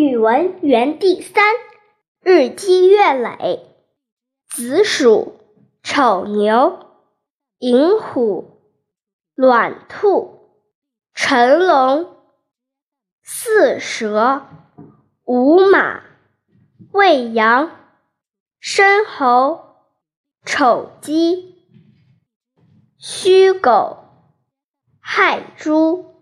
语文园地三日积月累子鼠丑牛寅虎卯兔辰龙巳蛇午马未羊申猴丑鸡戌狗亥猪。